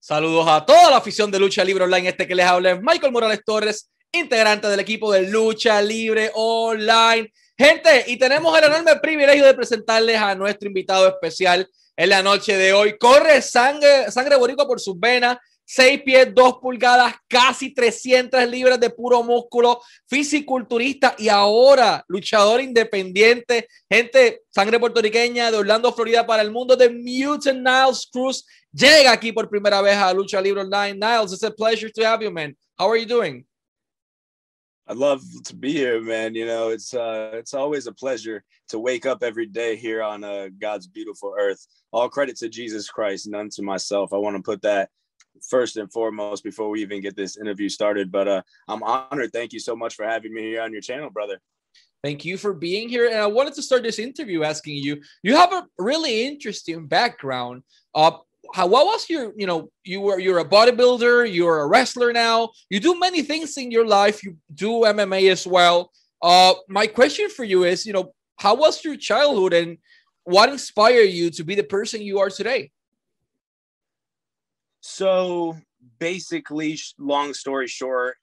Saludos a toda la afición de Lucha Libre Online. Este que les habla es Michael Morales Torres, integrante del equipo de Lucha Libre Online. Gente, y tenemos el enorme privilegio de presentarles a nuestro invitado especial en la noche de hoy. Corre sangre, sangre boricua por sus venas. 6 pies, 2 pulgadas, casi 300 libras de puro músculo, fisiculturista y ahora luchador independiente, gente, sangre puertorriqueña de Orlando, Florida para el mundo de Mutant Niles Cruz. Llega aquí por primera vez a Lucha Libre Online. Niles, it's a pleasure to have you, man. How are you doing? I love to be here, man. You know, it's uh, it's always a pleasure to wake up every day here on uh, God's beautiful earth. All credit to Jesus Christ, none to myself. I want to put that first and foremost before we even get this interview started. But uh, I'm honored. Thank you so much for having me here on your channel, brother. Thank you for being here. And I wanted to start this interview asking you. You have a really interesting background. Uh, how what was your you know you were you're a bodybuilder you're a wrestler now you do many things in your life you do mma as well uh my question for you is you know how was your childhood and what inspired you to be the person you are today so basically long story short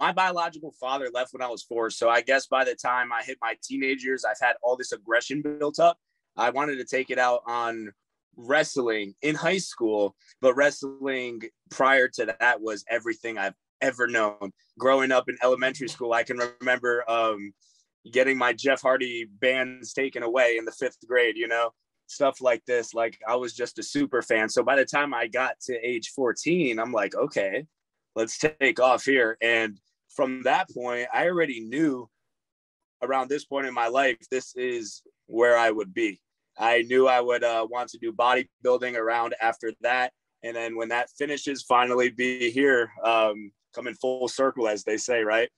my biological father left when i was four. So i guess by the time i hit my teenage years i've had all this aggression built up. I wanted to take it out on wrestling in high school, but wrestling prior to that was everything I've ever known. Growing up in elementary school, I can remember um, getting my Jeff Hardy bands taken away in the fifth grade, you know, stuff like this. Like I was just a super fan. So by the time I got to age 14, I'm like, okay, let's take off here. And from that point, I already knew around this point in my life, this is where I would be. I knew I would uh, want to do bodybuilding around after that. And then when that finishes, finally be here, um, coming full circle, as they say, right?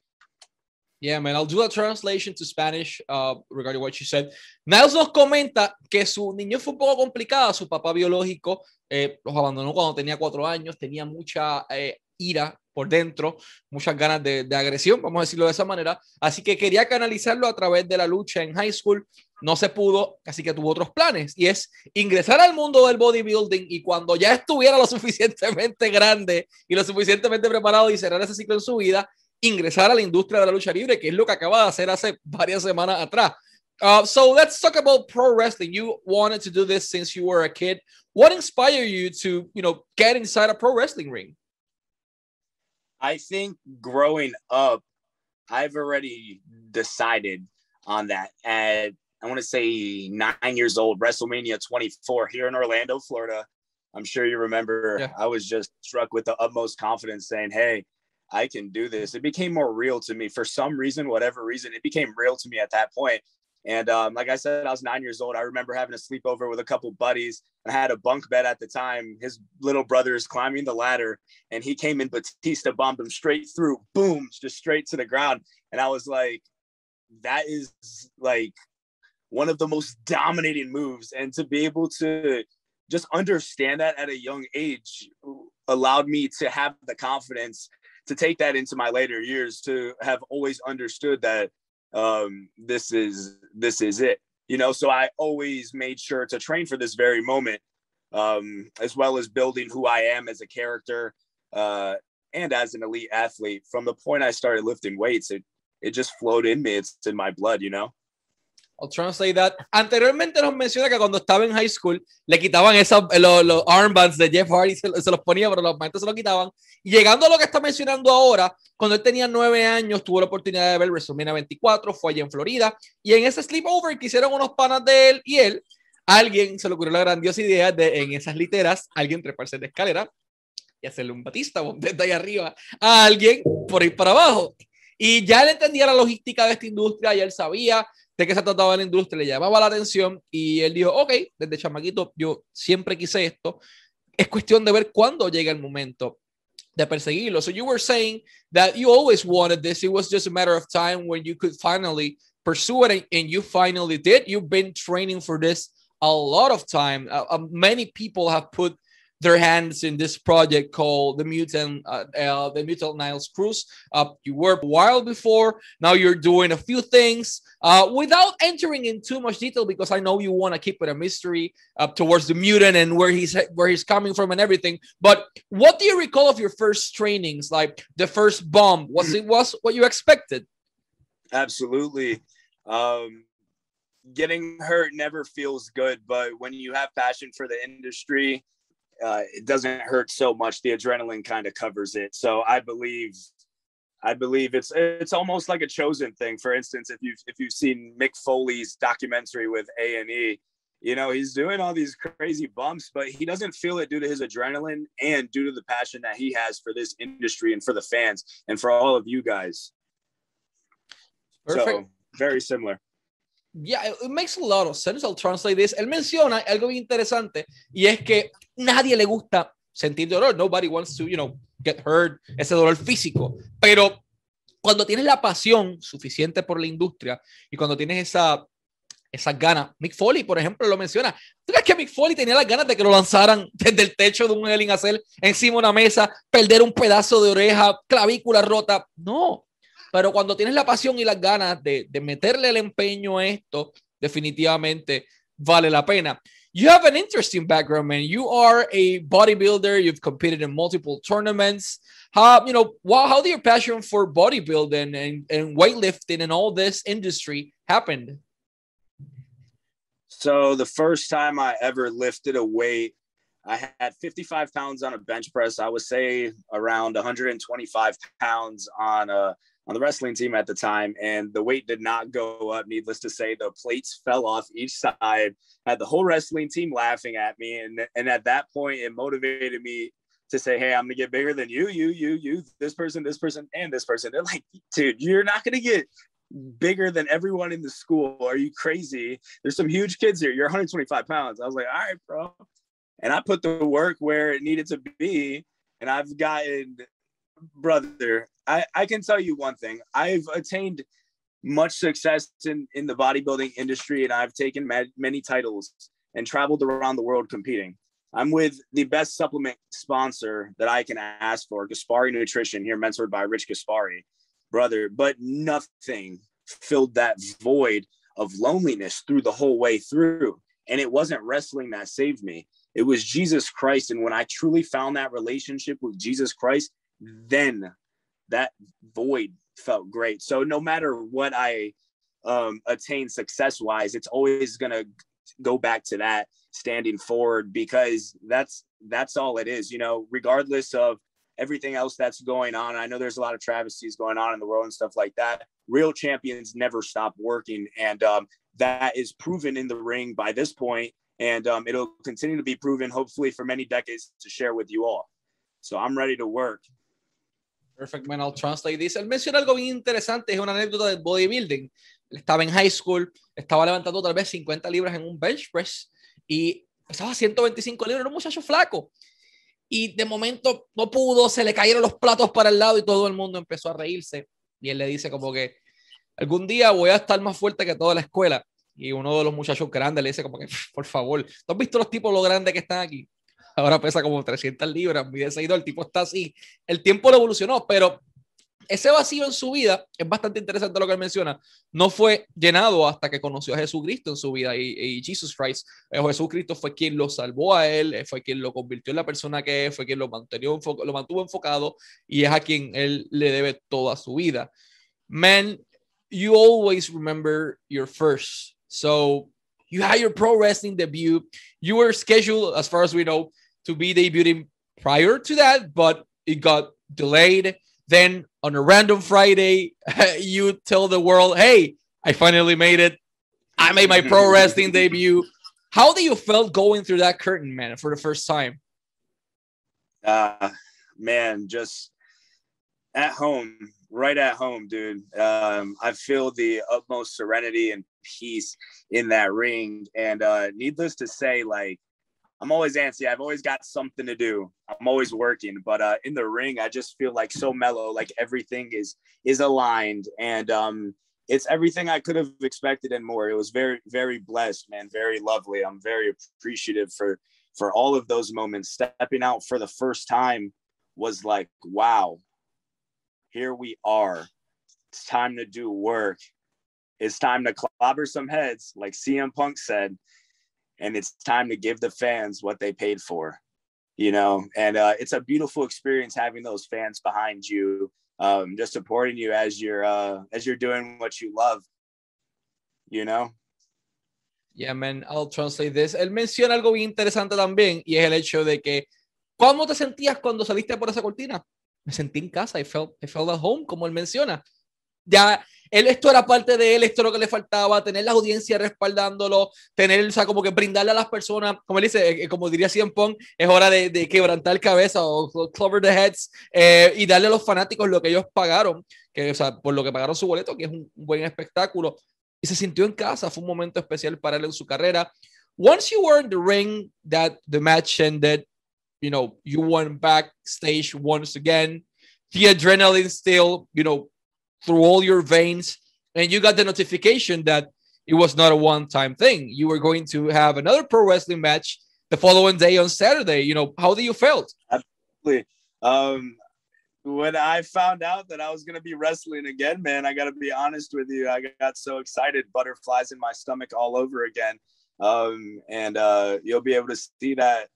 Yeah, man, I'll do a translation to Spanish uh, regarding what you said. Niles nos comenta que su niño fue un poco complicada. Su papá biológico eh, los abandonó cuando tenía cuatro años, tenía mucha eh, ira por dentro, muchas ganas de, de, agresión, vamos a decirlo de esa manera. Así que quería canalizarlo a través de la lucha en high school. No se pudo, así que tuvo otros planes y es ingresar al mundo del bodybuilding y cuando ya estuviera lo suficientemente grande y lo suficientemente preparado y cerrar ese ciclo en su vida, ingresar a la industria de la lucha libre, que es lo que acaba de hacer hace varias semanas atrás. Uh, so let's talk about pro wrestling. You wanted to do this since you were a kid. What inspired you to, you know, get inside a pro wrestling ring? I think growing up, I've already decided on that. At I want to say nine years old, WrestleMania 24 here in Orlando, Florida. I'm sure you remember. Yeah. I was just struck with the utmost confidence, saying, "Hey, I can do this." It became more real to me for some reason, whatever reason. It became real to me at that point. And um, like I said, I was nine years old. I remember having a sleepover with a couple buddies. I had a bunk bed at the time. His little brother is climbing the ladder, and he came in. Batista bombed him straight through, boom, just straight to the ground. And I was like, that is like one of the most dominating moves. And to be able to just understand that at a young age allowed me to have the confidence to take that into my later years to have always understood that um, this is this is it you know? So i always made sure to train for this very moment um, as well as building who i am as a character uh, and as an elite athlete. From the point i started lifting weights it it just flowed in me. It's in my blood you know I'll translate that. Anteriormente nos menciona que cuando estaba en high school le quitaban esos, los, los armbands de Jeff Hardy, se, se, los ponía, pero los maestros se los quitaban. Y llegando a lo que está mencionando ahora, cuando él tenía nueve años, tuvo la oportunidad de ver WrestleMania 24, fue allá en Florida. Y en ese sleepover que hicieron unos panas de él y él, alguien se le ocurrió la grandiosa idea de en esas literas, alguien treparse de escalera y hacerle un batista desde ahí arriba a alguien por ir para abajo. Y ya él entendía la logística de esta industria, y él sabía de qué se trataba la industria, le llamaba la atención y él dijo, ok, desde chamaquito yo siempre quise esto, es cuestión de ver cuándo llega el momento de perseguirlo. So you were saying that you always wanted this, it was just a matter of time when you could finally pursue it and you finally did. You've been training for this a lot of time. Uh, uh, many people have put their hands in this project called the Mutant, uh, uh, the Mutant Niles Cruz. Uh, you were a while before. Now you're doing a few things uh, without entering in too much detail because I know you want to keep it a mystery uh, towards the mutant and where he's where he's coming from and everything. But what do you recall of your first trainings? Like the first bomb, was it was what you expected? Absolutely. Um, getting hurt never feels good, but when you have passion for the industry, uh, it doesn't hurt so much. The adrenaline kind of covers it. So I believe, I believe it's it's almost like a chosen thing. For instance, if you if you've seen Mick Foley's documentary with A and E, you know he's doing all these crazy bumps, but he doesn't feel it due to his adrenaline and due to the passion that he has for this industry and for the fans and for all of you guys. Perfect. So very similar. Yeah, it makes a lot of sense. I'll translate this. Él menciona algo bien interesante y es que nadie le gusta sentir dolor. Nobody wants to, you know, get hurt, ese dolor físico. Pero cuando tienes la pasión suficiente por la industria y cuando tienes esa, esas ganas, Mick Foley, por ejemplo, lo menciona. ¿Tú crees que Mick Foley tenía las ganas de que lo lanzaran desde el techo de un Hell hacer encima de una mesa, perder un pedazo de oreja, clavícula rota? No. Pero cuando tienes la pasión y las ganas de, de meterle el empeño a esto, definitivamente vale la pena. You have an interesting background, man. You are a bodybuilder. You've competed in multiple tournaments. How you know? How did your passion for bodybuilding and, and weightlifting and all this industry happened? So the first time I ever lifted a weight, I had 55 pounds on a bench press. I would say around 125 pounds on a on the wrestling team at the time, and the weight did not go up. Needless to say, the plates fell off each side. Had the whole wrestling team laughing at me, and and at that point, it motivated me to say, "Hey, I'm gonna get bigger than you, you, you, you, this person, this person, and this person." They're like, "Dude, you're not gonna get." bigger than everyone in the school are you crazy there's some huge kids here you're 125 pounds i was like all right bro and i put the work where it needed to be and i've gotten brother, I, I can tell you one thing. I've attained much success in, in the bodybuilding industry and I've taken ma- many titles and traveled around the world competing. I'm with the best supplement sponsor that I can ask for, Gaspari Nutrition, here mentored by Rich Gaspari, brother. But nothing filled that void of loneliness through the whole way through. And it wasn't wrestling that saved me. It was Jesus Christ. And when I truly found that relationship with Jesus Christ, then that void felt great. So no matter what I um, attain success wise, it's always going to go back to that standing forward because that's that's all it is. You know, regardless of everything else that's going on. I know there's a lot of travesties going on in the world and stuff like that. Real champions never stop working, and um, that is proven in the ring by this point, and um, it'll continue to be proven, hopefully, for many decades to share with you all. So I'm ready to work. Perfect, man. I'll translate this. Él menciona algo bien interesante, es una anécdota del bodybuilding. Él estaba en high school, estaba levantando tal vez 50 libras en un bench press y pesaba 125 libras, era un muchacho flaco. Y de momento no pudo, se le cayeron los platos para el lado y todo el mundo empezó a reírse. Y él le dice como que algún día voy a estar más fuerte que toda la escuela. Y uno de los muchachos grandes le dice como que, por favor, ¿tú has visto los tipos lo grandes que están aquí? Ahora pesa como 300 libras, mide 6 el tipo está así. El tiempo lo evolucionó, pero ese vacío en su vida es bastante interesante lo que él menciona. No fue llenado hasta que conoció a Jesucristo en su vida y, y Jesus Christ. Eh, Jesucristo fue quien lo salvó a él, eh, fue quien lo convirtió en la persona que es, fue quien lo, mantuvo, lo mantuvo enfocado y es a quien él le debe toda su vida. Man, you always remember your first. So you had your pro wrestling debut. You were scheduled, as far as we know, to be debuting prior to that, but it got delayed. Then on a random Friday, you tell the world, hey, I finally made it. I made my pro wrestling debut. How do you felt going through that curtain, man, for the first time? Uh man, just at home, right at home, dude. Um, I feel the utmost serenity and peace in that ring. And uh needless to say, like I'm always antsy. I've always got something to do. I'm always working, but uh, in the ring, I just feel like so mellow. Like everything is is aligned, and um, it's everything I could have expected and more. It was very very blessed, man. Very lovely. I'm very appreciative for for all of those moments, stepping out for the first time was like, wow, here we are. It's time to do work. It's time to clobber some heads, like CM Punk said, and it's time to give the fans what they paid for. You know, and uh, it's a beautiful experience having those fans behind you, um, just supporting you as you're uh, as you're doing what you love. You know. Yeah, man, I'll translate this. Él menciona algo bien interesante también y es el hecho de que ¿cómo te sentías cuando saliste por esa cortina? Me sentí en casa, I felt, I felt at home, como él menciona. Ya él, esto era parte de él, esto es lo que le faltaba, tener la audiencia respaldándolo, tener, o sea, como que brindarle a las personas, como él dice, eh, como diría Cien Pong, es hora de, de, quebrantar cabeza o, cover the heads eh, y darle a los fanáticos lo que ellos pagaron, que, o sea, por lo que pagaron su boleto, que es un buen espectáculo. Y se sintió en casa, fue un momento especial para él en su carrera. Once you were in the ring, that the match ended, you know, you went backstage once again. The adrenaline still, you know, through all your veins, and you got the notification that it was not a one-time thing. You were going to have another pro wrestling match the following day on Saturday. You know, how do you felt? Absolutely. Um, when I found out that I was going to be wrestling again, man, I got to be honest with you. I got so excited, butterflies in my stomach all over again. Um, and uh, you'll be able to see that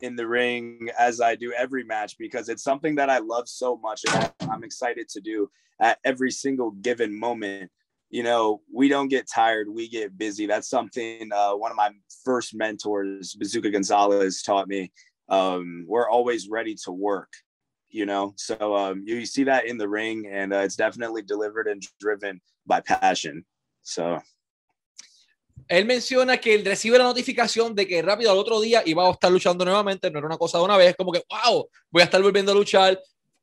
in the ring as I do every match because it's something that I love so much and I'm excited to do at every single given moment. You know, we don't get tired, we get busy. That's something uh, one of my first mentors, Bazooka Gonzalez, taught me. Um, we're always ready to work, you know. So um, you, you see that in the ring, and uh, it's definitely delivered and driven by passion. So él menciona que él recibe la notificación de que rápido al otro día iba a estar luchando nuevamente, no era una cosa de una vez, como que, wow, voy a estar volviendo a luchar,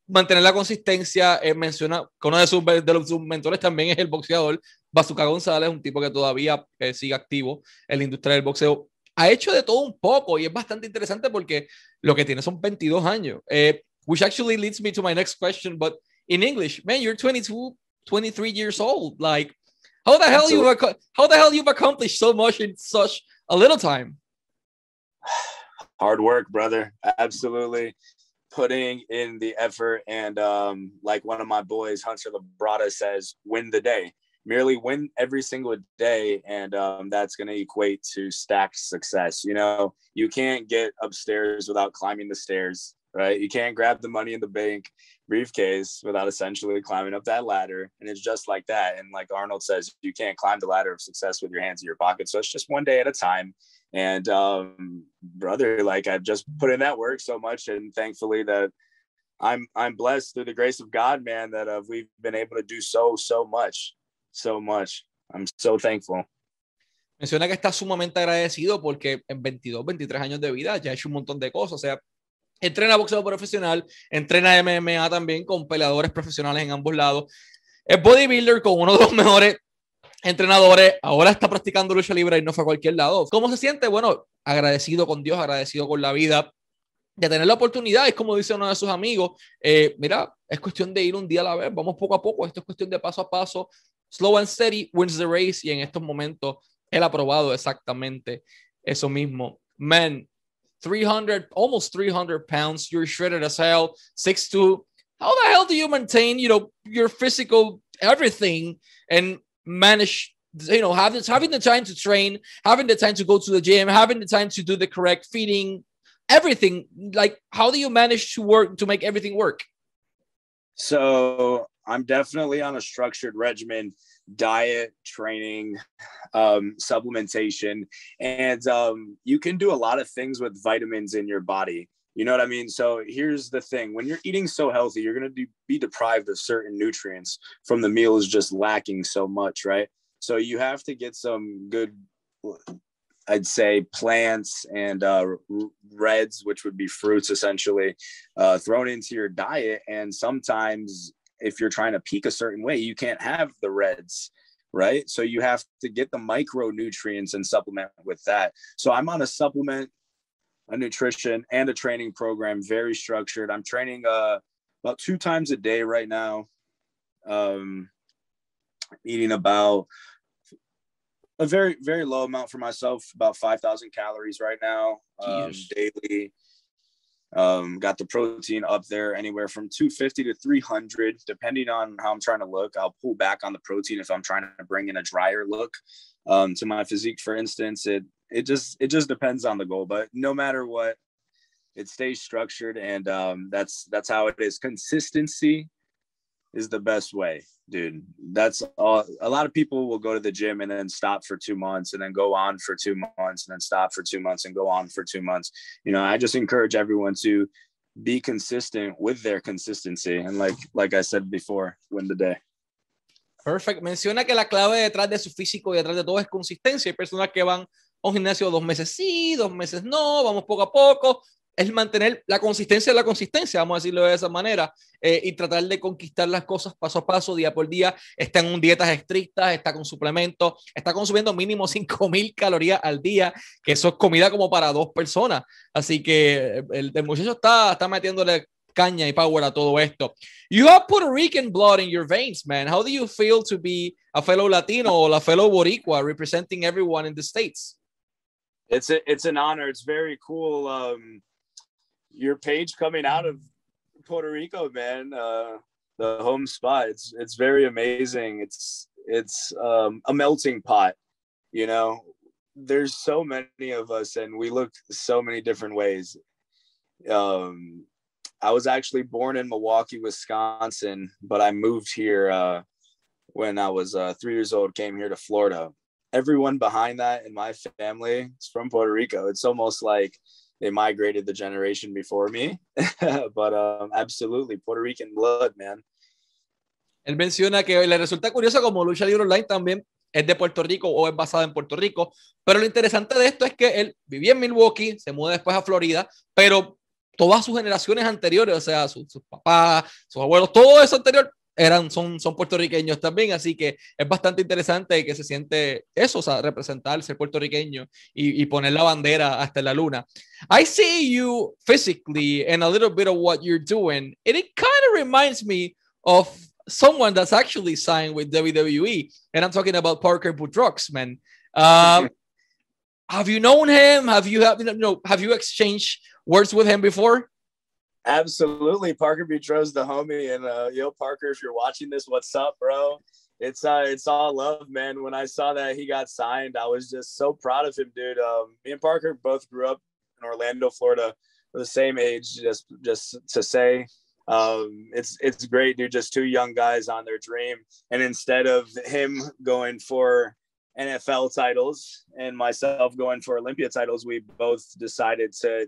mantener la consistencia. Él menciona que uno de sus, de sus mentores también es el boxeador Bazooka González, un tipo que todavía eh, sigue activo en la industria del boxeo. Ha hecho de todo un poco y es bastante interesante porque lo que tiene son 22 años. Eh, which actually leads me to my next question, but in English, man, you're 22, 23 years old. Like, How the hell you've how the hell you've accomplished so much in such a little time? Hard work, brother. Absolutely. Putting in the effort and um, like one of my boys, Hunter Labrada says, win the day. Merely win every single day, and um, that's going to equate to stacked success. You know, you can't get upstairs without climbing the stairs, right? You can't grab the money in the bank briefcase without essentially climbing up that ladder. And it's just like that. And like Arnold says, you can't climb the ladder of success with your hands in your pocket. So it's just one day at a time. And um, brother, like I've just put in that work so much, and thankfully that I'm I'm blessed through the grace of God, man, that uh, we've been able to do so so much, so much. I'm so thankful. Menciona que está sumamente agradecido porque en 22, 23 años de vida ya ha hecho un montón de cosas. O sea, Entrena boxeo profesional, entrena MMA también con peleadores profesionales en ambos lados. Es bodybuilder con uno de los mejores entrenadores. Ahora está practicando lucha libre y no fue a cualquier lado. ¿Cómo se siente? Bueno, agradecido con Dios, agradecido con la vida de tener la oportunidad. Es como dice uno de sus amigos: eh, Mira, es cuestión de ir un día a la vez, vamos poco a poco. Esto es cuestión de paso a paso. Slow and steady wins the race. Y en estos momentos él ha probado exactamente eso mismo. Man, 300, almost 300 pounds. You're shredded as hell, six two. How the hell do you maintain, you know, your physical everything and manage, you know, having having the time to train, having the time to go to the gym, having the time to do the correct feeding, everything. Like, how do you manage to work to make everything work? So I'm definitely on a structured regimen diet, training, um, supplementation, and um, you can do a lot of things with vitamins in your body. You know what I mean? So here's the thing when you're eating so healthy, you're going to be deprived of certain nutrients from the meals just lacking so much, right? So you have to get some good, I'd say, plants and uh, reds, which would be fruits essentially, uh, thrown into your diet. And sometimes if you're trying to peak a certain way, you can't have the reds, right? So you have to get the micronutrients and supplement with that. So I'm on a supplement, a nutrition, and a training program, very structured. I'm training uh, about two times a day right now. Um, eating about a very very low amount for myself, about five thousand calories right now um, daily. Um, got the protein up there anywhere from 250 to 300, depending on how I'm trying to look. I'll pull back on the protein if I'm trying to bring in a drier look um, to my physique, for instance. It it just it just depends on the goal, but no matter what, it stays structured, and um, that's that's how it is. Consistency is the best way, dude. That's all. A lot of people will go to the gym and then stop for two months and then go on for two months and then stop for two months and go on for two months. You know, I just encourage everyone to be consistent with their consistency. And like, like I said before, win the day. Perfect. Menciona que la clave detrás de su físico y detrás de todo es consistencia. Hay personas que van a un gimnasio dos meses sí, dos meses no, vamos poco a poco, es mantener la consistencia de la consistencia, vamos a decirlo de esa manera, eh, y tratar de conquistar las cosas paso a paso, día por día. Está en dietas estrictas, está con suplementos, está consumiendo mínimo 5000 calorías al día, que eso es comida como para dos personas. Así que el, el muchacho está, está metiéndole caña y power a todo esto. You have Puerto Rican blood in your veins, man. How do you feel to be a fellow Latino or a fellow Boricua representing everyone in the States? It's it's an honor. It's very cool. Um, your page coming out of Puerto Rico, man. Uh, the home spot. It's it's very amazing. It's it's um, a melting pot. You know, there's so many of us, and we look so many different ways. Um, I was actually born in Milwaukee, Wisconsin, but I moved here uh, when I was uh, three years old. Came here to Florida. Everyone behind that in my family is from Puerto Rico. It's almost like they migrated the generation before me. but um, absolutely, Puerto Rican blood, man. Él menciona que le resulta curioso como Lucha Libre Online también es de Puerto Rico o es basada en Puerto Rico, pero lo interesante de esto es que él vivía en Milwaukee, se muda después a Florida, pero todas sus generaciones anteriores, o sea, sus, sus papás, sus abuelos, todo eso anterior eran, son, son puertorriqueños también, así que es bastante interesante que se siente eso, o sea, representar, ser puertorriqueño y, y poner la bandera hasta la luna. I see you physically and a little bit of what you're doing, and it kind of reminds me of someone that's actually signed with WWE, and I'm talking about Parker Boudreaux, man. Um, have you known him? Have you have you know have you exchanged words with him before? Absolutely. Parker Boudreaux's the homie. And uh, yo, Parker, if you're watching this, what's up, bro? It's uh it's all love, man. When I saw that he got signed, I was just so proud of him, dude. Um, me and Parker both grew up in Orlando, Florida. We're the same age, just just to say. Um, it's it's great, dude. Just two young guys on their dream. And instead of him going for NFL titles and myself going for Olympia titles, we both decided to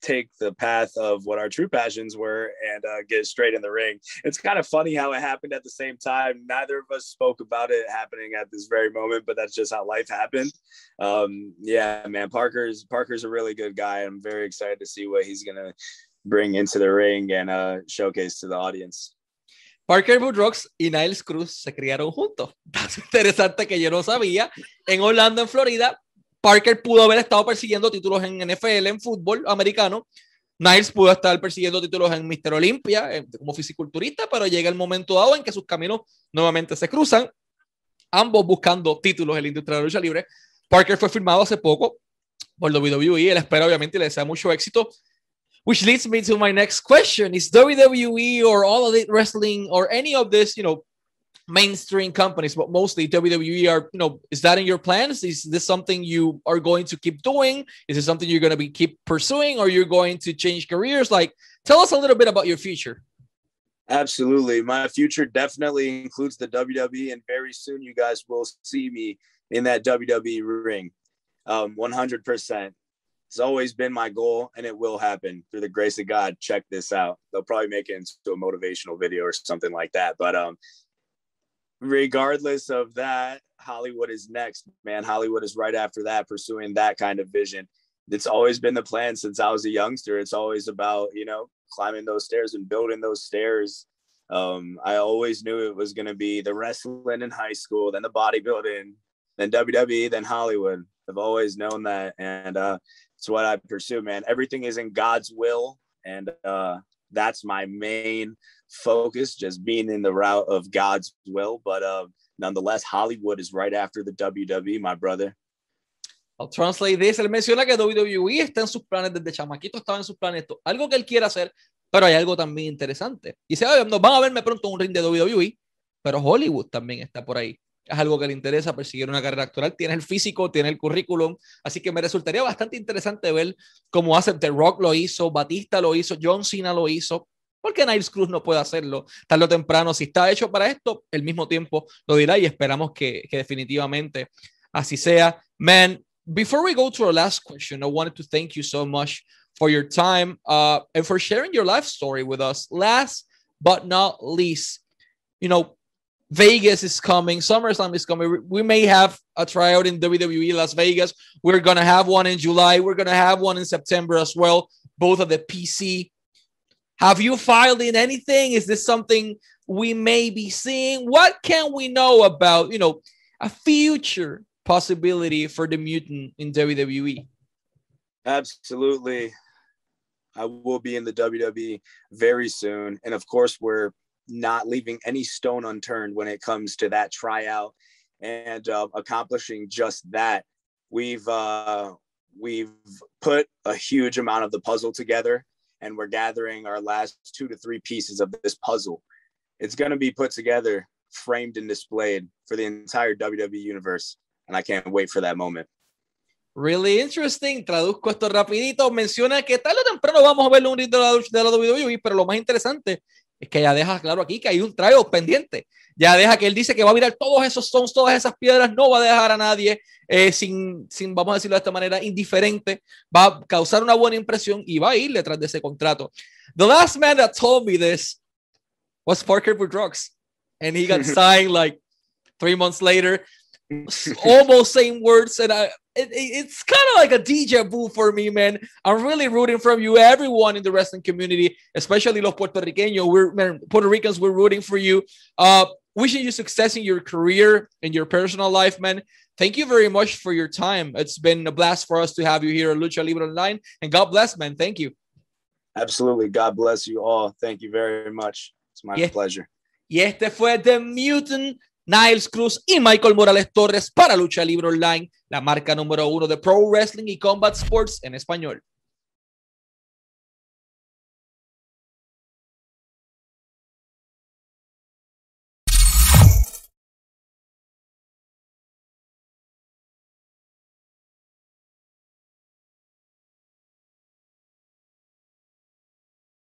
take the path of what our true passions were and uh, get straight in the ring. It's kind of funny how it happened at the same time. Neither of us spoke about it happening at this very moment, but that's just how life happened. Um, yeah, man, Parker's Parker's a really good guy. I'm very excited to see what he's gonna bring into the ring and uh, showcase to the audience. Parker Boudreaux y Niles Cruz se criaron juntos. Es interesante que yo no sabía. En Orlando, en Florida, Parker pudo haber estado persiguiendo títulos en NFL, en fútbol americano. Niles pudo estar persiguiendo títulos en Mister Olympia eh, como fisiculturista, pero llega el momento dado en que sus caminos nuevamente se cruzan, ambos buscando títulos en la industria de la lucha libre. Parker fue firmado hace poco por WWE, él espera obviamente y le desea mucho éxito. Which leads me to my next question: Is WWE or All Elite Wrestling or any of this, you know, mainstream companies, but mostly WWE are, you know, is that in your plans? Is this something you are going to keep doing? Is it something you're going to be keep pursuing or you're going to change careers? Like, tell us a little bit about your future. Absolutely. My future definitely includes the WWE, and very soon you guys will see me in that WWE ring. Um, 100%. It's always been my goal, and it will happen through the grace of God. Check this out. They'll probably make it into a motivational video or something like that. But um, regardless of that, Hollywood is next, man. Hollywood is right after that, pursuing that kind of vision. It's always been the plan since I was a youngster. It's always about, you know, climbing those stairs and building those stairs. Um, I always knew it was going to be the wrestling in high school, then the bodybuilding, then WWE, then Hollywood. I've always known that. And uh, it's what I pursue, man. Everything is in God's will. And uh, that's my main focus, just being in the route of God's will. But uh, nonetheless, Hollywood is right after the WWE, my brother. I'll translate this. Él menciona que WWE está en sus planes desde chamaquito, estaba en sus planes. Algo que él quiere hacer, pero hay algo también interesante. Y dice, nos van a verme pronto un ring de WWE, pero Hollywood también está por ahí. Es algo que le interesa perseguir una carrera actoral. Tiene el físico, tiene el currículum. Así que me resultaría bastante interesante ver cómo hace The Rock lo hizo, Batista lo hizo, John Cena lo hizo. porque Niles Cruz no puede hacerlo tarde o temprano? Si está hecho para esto, el mismo tiempo lo dirá y esperamos que, que definitivamente así sea. Man, before we go to our last question, I wanted to thank you so much for your time uh, and for sharing your life story with us. Last but not least, you know, Vegas is coming, SummerSlam is coming. We may have a tryout in WWE Las Vegas. We're going to have one in July. We're going to have one in September as well, both of the PC. Have you filed in anything? Is this something we may be seeing? What can we know about, you know, a future possibility for the mutant in WWE? Absolutely. I will be in the WWE very soon. And of course, we're not leaving any stone unturned when it comes to that tryout and uh, accomplishing just that. We've uh, we've put a huge amount of the puzzle together, and we're gathering our last two to three pieces of this puzzle. It's going to be put together, framed, and displayed for the entire WWE universe, and I can't wait for that moment. Really interesting. Traduzco esto rapidito. Menciona que tarde o temprano vamos a ver un ritmo de la WWE, pero lo más interesante es que ya deja claro aquí que hay un tryout pendiente. Ya deja que él dice que va a mirar todos esos stones, todas esas piedras, no va a dejar a nadie eh, sin, sin, vamos a decirlo de esta manera, indiferente. Va a causar una buena impresión y va a ir detrás de ese contrato. The last man that told me this was Parker Drugs. And he got signed like three months later. almost same words and I, it, it's kind of like a deja vu for me man. I'm really rooting from you everyone in the wrestling community especially los puertorriqueños. We're man, puerto ricans we're rooting for you. Uh wishing you success in your career and your personal life man. Thank you very much for your time. It's been a blast for us to have you here at lucha libre online and god bless man. Thank you. Absolutely. God bless you all. Thank you very much. It's my yeah. pleasure. Y este fue The Mutant Niles Cruz y Michael Morales Torres para Lucha Libre Online, la marca número uno de Pro Wrestling y Combat Sports en español.